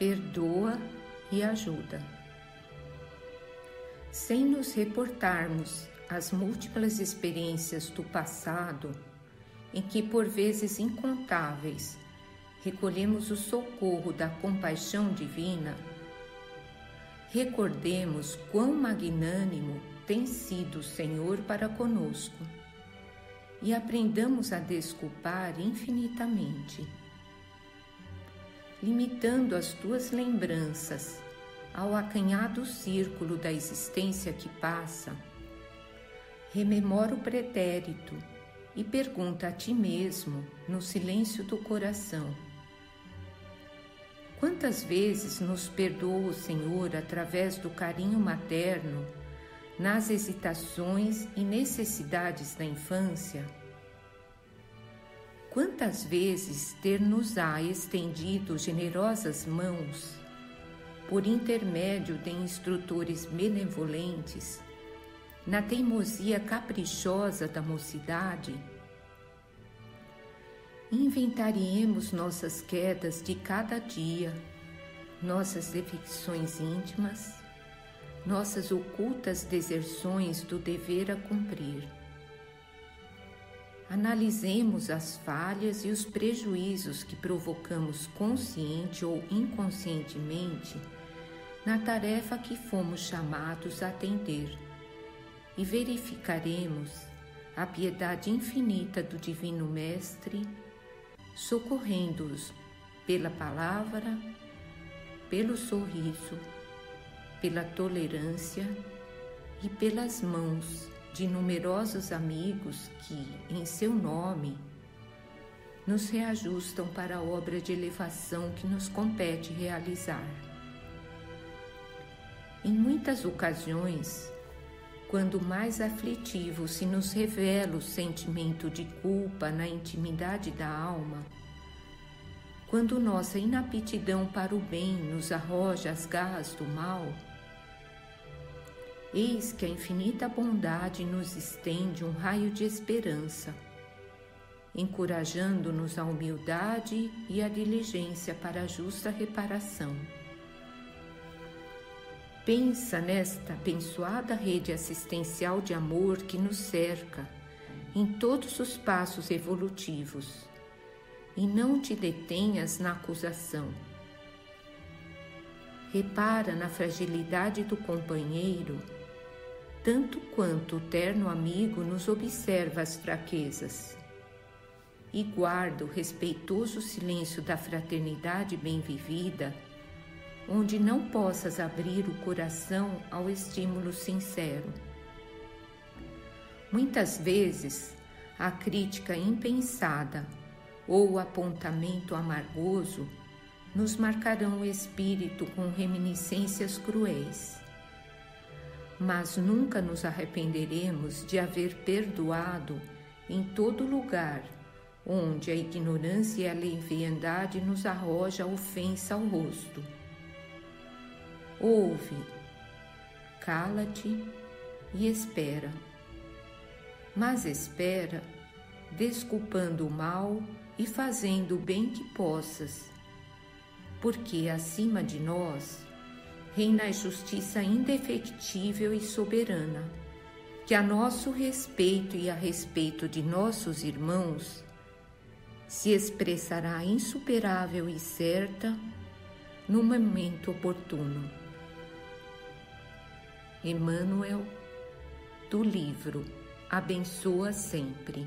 perdoa e ajuda. Sem nos reportarmos às múltiplas experiências do passado, em que por vezes incontáveis recolhemos o socorro da compaixão divina, recordemos quão magnânimo tem sido o Senhor para conosco e aprendamos a desculpar infinitamente. Limitando as tuas lembranças ao acanhado círculo da existência que passa, rememora o pretérito e pergunta a ti mesmo, no silêncio do coração: Quantas vezes nos perdoou o Senhor através do carinho materno nas hesitações e necessidades da infância? Quantas vezes ter-nos-á estendido generosas mãos por intermédio de instrutores benevolentes, na teimosia caprichosa da mocidade? Inventariemos nossas quedas de cada dia, nossas defecções íntimas, nossas ocultas deserções do dever a cumprir. Analisemos as falhas e os prejuízos que provocamos consciente ou inconscientemente na tarefa que fomos chamados a atender. E verificaremos a piedade infinita do Divino Mestre socorrendo-os pela palavra, pelo sorriso, pela tolerância e pelas mãos de numerosos amigos que, em seu nome, nos reajustam para a obra de elevação que nos compete realizar. Em muitas ocasiões, quando mais aflitivo se nos revela o sentimento de culpa na intimidade da alma, quando nossa inaptidão para o bem nos arroja as garras do mal, eis que a infinita bondade nos estende um raio de esperança, encorajando-nos a humildade e a diligência para a justa reparação. Pensa nesta abençoada rede assistencial de amor que nos cerca em todos os passos evolutivos e não te detenhas na acusação. Repara na fragilidade do companheiro, tanto quanto o terno amigo nos observa as fraquezas. E guarda o respeitoso silêncio da fraternidade bem vivida onde não possas abrir o coração ao estímulo sincero. Muitas vezes, a crítica impensada ou o apontamento amargoso nos marcarão o espírito com reminiscências cruéis. Mas nunca nos arrependeremos de haver perdoado em todo lugar onde a ignorância e a leviandade nos arroja ofensa ao rosto Ouve, cala-te e espera. Mas espera, desculpando o mal e fazendo o bem que possas, porque acima de nós reina a justiça indefectível e soberana, que a nosso respeito e a respeito de nossos irmãos se expressará insuperável e certa no momento oportuno. Emmanuel, do livro Abençoa Sempre.